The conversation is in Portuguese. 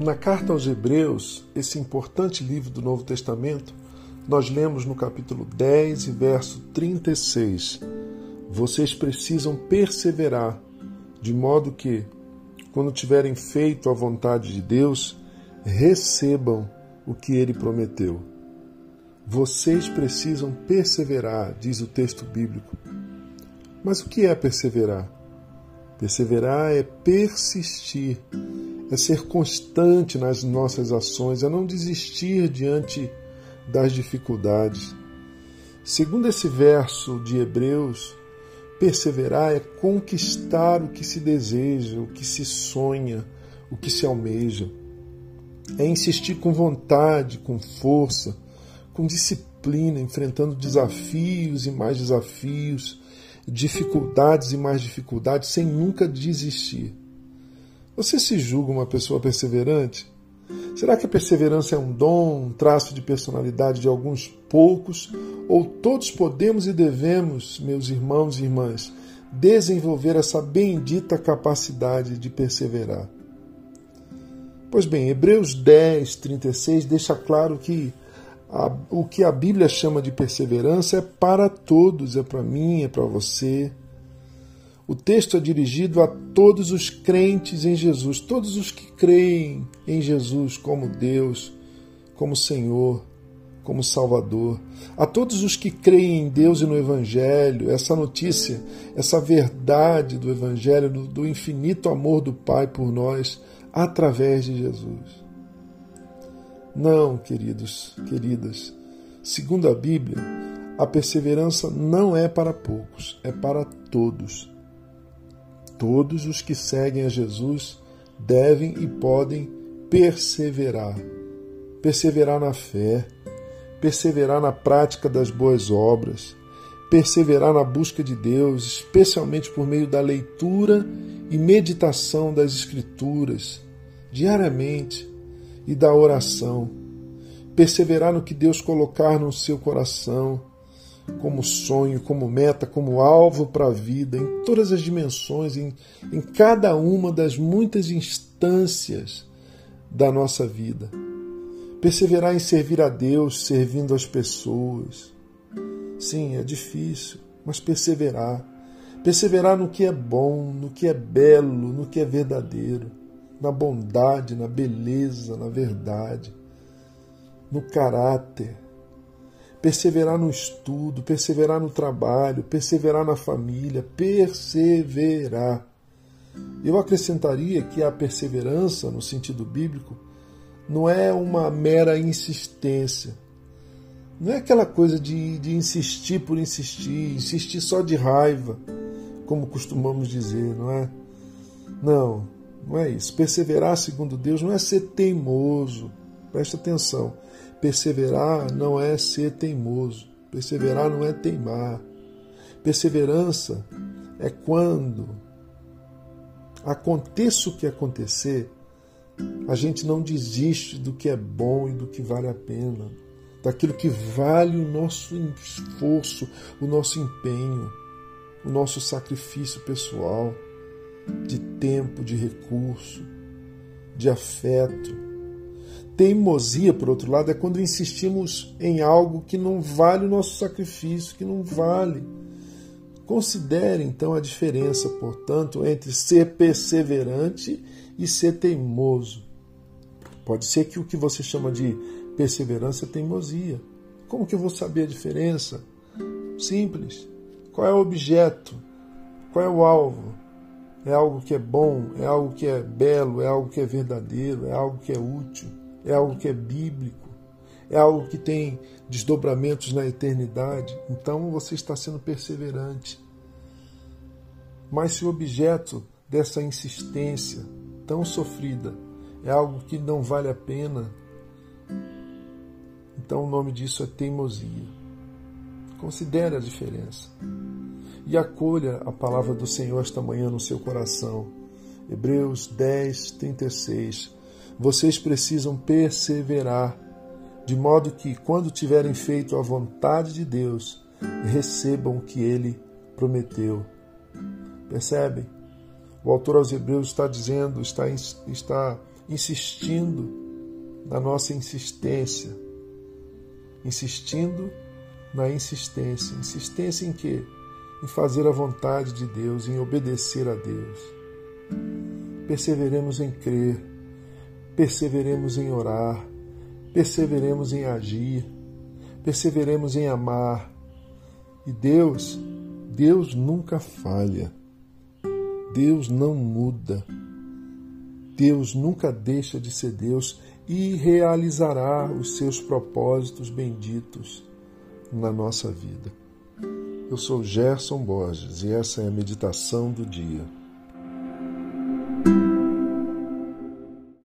Na carta aos Hebreus, esse importante livro do Novo Testamento, nós lemos no capítulo 10 e verso 36. Vocês precisam perseverar, de modo que, quando tiverem feito a vontade de Deus, recebam o que ele prometeu. Vocês precisam perseverar, diz o texto bíblico. Mas o que é perseverar? Perseverar é persistir, é ser constante nas nossas ações, é não desistir diante das dificuldades. Segundo esse verso de Hebreus, perseverar é conquistar o que se deseja, o que se sonha, o que se almeja. É insistir com vontade, com força, com disciplina, enfrentando desafios e mais desafios, dificuldades e mais dificuldades, sem nunca desistir. Você se julga uma pessoa perseverante? Será que a perseverança é um dom, um traço de personalidade de alguns poucos? Ou todos podemos e devemos, meus irmãos e irmãs, desenvolver essa bendita capacidade de perseverar? Pois bem, Hebreus 10, 36 deixa claro que a, o que a Bíblia chama de perseverança é para todos, é para mim, é para você. O texto é dirigido a todos os crentes em Jesus, todos os que creem em Jesus como Deus, como Senhor, como Salvador. A todos os que creem em Deus e no Evangelho, essa notícia, essa verdade do Evangelho, do, do infinito amor do Pai por nós, através de Jesus. Não, queridos, queridas, segundo a Bíblia, a perseverança não é para poucos, é para todos. Todos os que seguem a Jesus devem e podem perseverar. Perseverar na fé, perseverar na prática das boas obras, perseverar na busca de Deus, especialmente por meio da leitura e meditação das Escrituras, diariamente, e da oração. Perseverar no que Deus colocar no seu coração, como sonho, como meta, como alvo para a vida, em todas as dimensões, em, em cada uma das muitas instâncias da nossa vida. Perseverar em servir a Deus, servindo as pessoas. Sim, é difícil, mas perseverar. Perseverar no que é bom, no que é belo, no que é verdadeiro, na bondade, na beleza, na verdade, no caráter perseverar no estudo, perseverar no trabalho, perseverar na família, perseverar. Eu acrescentaria que a perseverança, no sentido bíblico, não é uma mera insistência. Não é aquela coisa de, de insistir por insistir, insistir só de raiva, como costumamos dizer, não é? Não, não é isso. Perseverar, segundo Deus, não é ser teimoso. Presta atenção Perseverar não é ser teimoso, perseverar não é teimar. Perseverança é quando aconteça o que acontecer, a gente não desiste do que é bom e do que vale a pena, daquilo que vale o nosso esforço, o nosso empenho, o nosso sacrifício pessoal, de tempo, de recurso, de afeto Teimosia, por outro lado, é quando insistimos em algo que não vale o nosso sacrifício, que não vale. Considere então a diferença, portanto, entre ser perseverante e ser teimoso. Pode ser que o que você chama de perseverança é teimosia. Como que eu vou saber a diferença? Simples. Qual é o objeto? Qual é o alvo? É algo que é bom, é algo que é belo, é algo que é verdadeiro, é algo que é útil é algo que é bíblico, é algo que tem desdobramentos na eternidade. Então você está sendo perseverante. Mas se o objeto dessa insistência tão sofrida é algo que não vale a pena, então o nome disso é teimosia. Considere a diferença e acolha a palavra do Senhor esta manhã no seu coração. Hebreus 10, 36 vocês precisam perseverar, de modo que, quando tiverem feito a vontade de Deus, recebam o que ele prometeu. Percebem? O autor aos Hebreus está dizendo, está, está insistindo na nossa insistência, insistindo na insistência. Insistência em quê? Em fazer a vontade de Deus, em obedecer a Deus. Perseveremos em crer, perseveremos em orar, perseveremos em agir, perseveremos em amar. E Deus, Deus nunca falha. Deus não muda. Deus nunca deixa de ser Deus e realizará os seus propósitos benditos na nossa vida. Eu sou Gerson Borges e essa é a meditação do dia.